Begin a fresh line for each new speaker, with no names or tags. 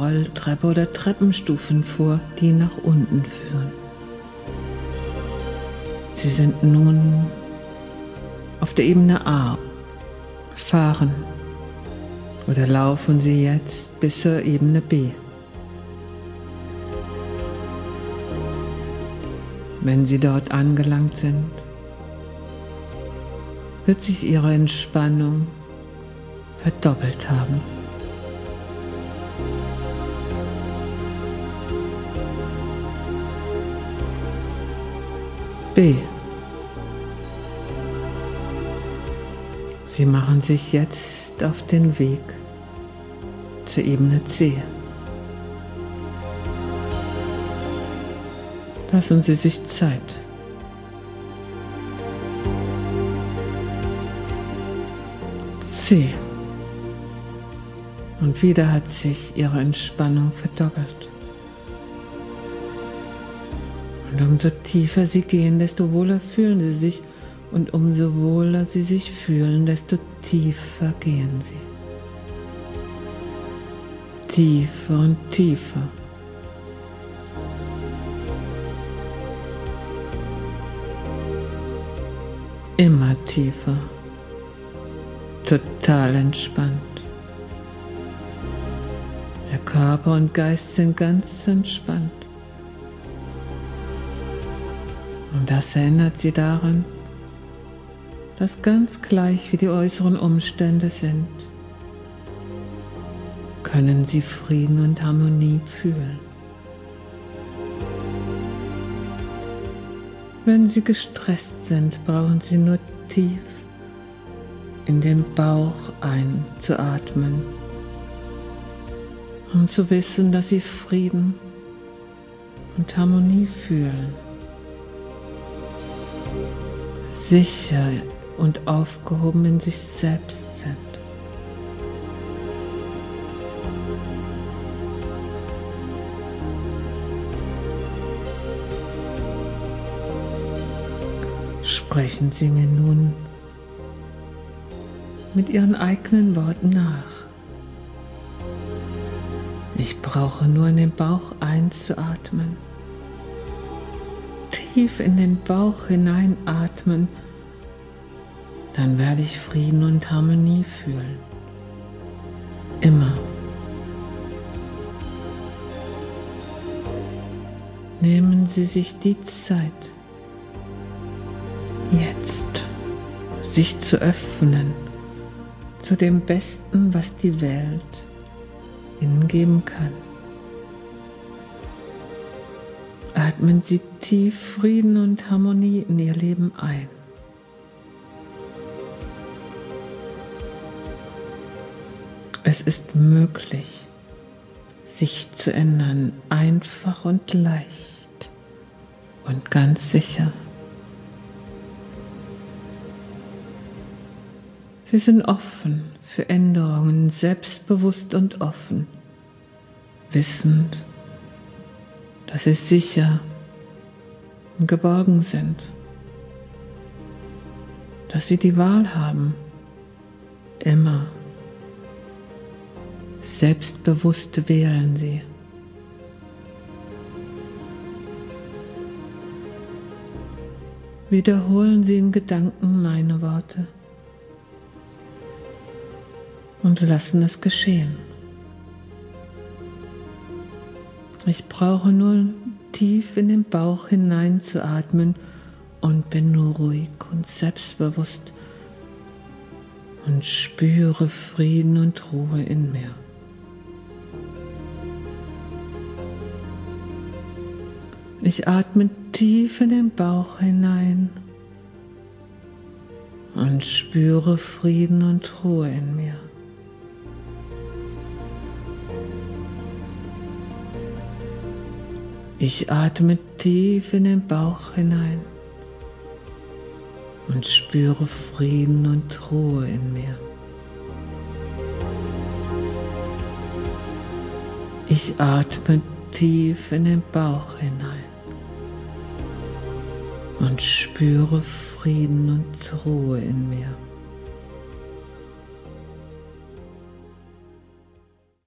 Rolltreppe oder Treppenstufen vor, die nach unten führen. Sie sind nun auf der Ebene A. Fahren oder laufen Sie jetzt bis zur Ebene B. Wenn Sie dort angelangt sind, wird sich Ihre Entspannung verdoppelt haben. B. Sie machen sich jetzt auf den Weg zur Ebene C. Lassen Sie sich Zeit. C. Und wieder hat sich Ihre Entspannung verdoppelt. Und umso tiefer Sie gehen, desto wohler fühlen Sie sich. Und umso wohler Sie sich fühlen, desto tiefer gehen Sie. Tiefer und tiefer. Immer tiefer. Total entspannt. Der Körper und Geist sind ganz entspannt. Und das erinnert sie daran, dass ganz gleich wie die äußeren Umstände sind, können sie Frieden und Harmonie fühlen. Wenn sie gestresst sind, brauchen sie nur tief in den Bauch einzuatmen, um zu wissen, dass sie Frieden und Harmonie fühlen sicher und aufgehoben in sich selbst sind. Sprechen Sie mir nun mit Ihren eigenen Worten nach. Ich brauche nur in den Bauch einzuatmen tief in den Bauch hineinatmen, dann werde ich Frieden und Harmonie fühlen. Immer. Nehmen Sie sich die Zeit, jetzt sich zu öffnen zu dem Besten, was die Welt Ihnen geben kann. Atmen Sie tief Frieden und Harmonie in Ihr Leben ein. Es ist möglich, sich zu ändern, einfach und leicht und ganz sicher. Sie sind offen für Änderungen, selbstbewusst und offen, wissend, dass sie sicher und geborgen sind, dass sie die Wahl haben, immer. Selbstbewusst wählen sie. Wiederholen Sie in Gedanken meine Worte und lassen es geschehen. Ich brauche nur tief in den Bauch hineinzuatmen und bin nur ruhig und selbstbewusst und spüre Frieden und Ruhe in mir. Ich atme tief in den Bauch hinein und spüre Frieden und Ruhe in mir. Ich atme tief in den Bauch hinein und spüre Frieden und Ruhe in mir. Ich atme tief in den Bauch hinein und spüre Frieden und Ruhe in mir.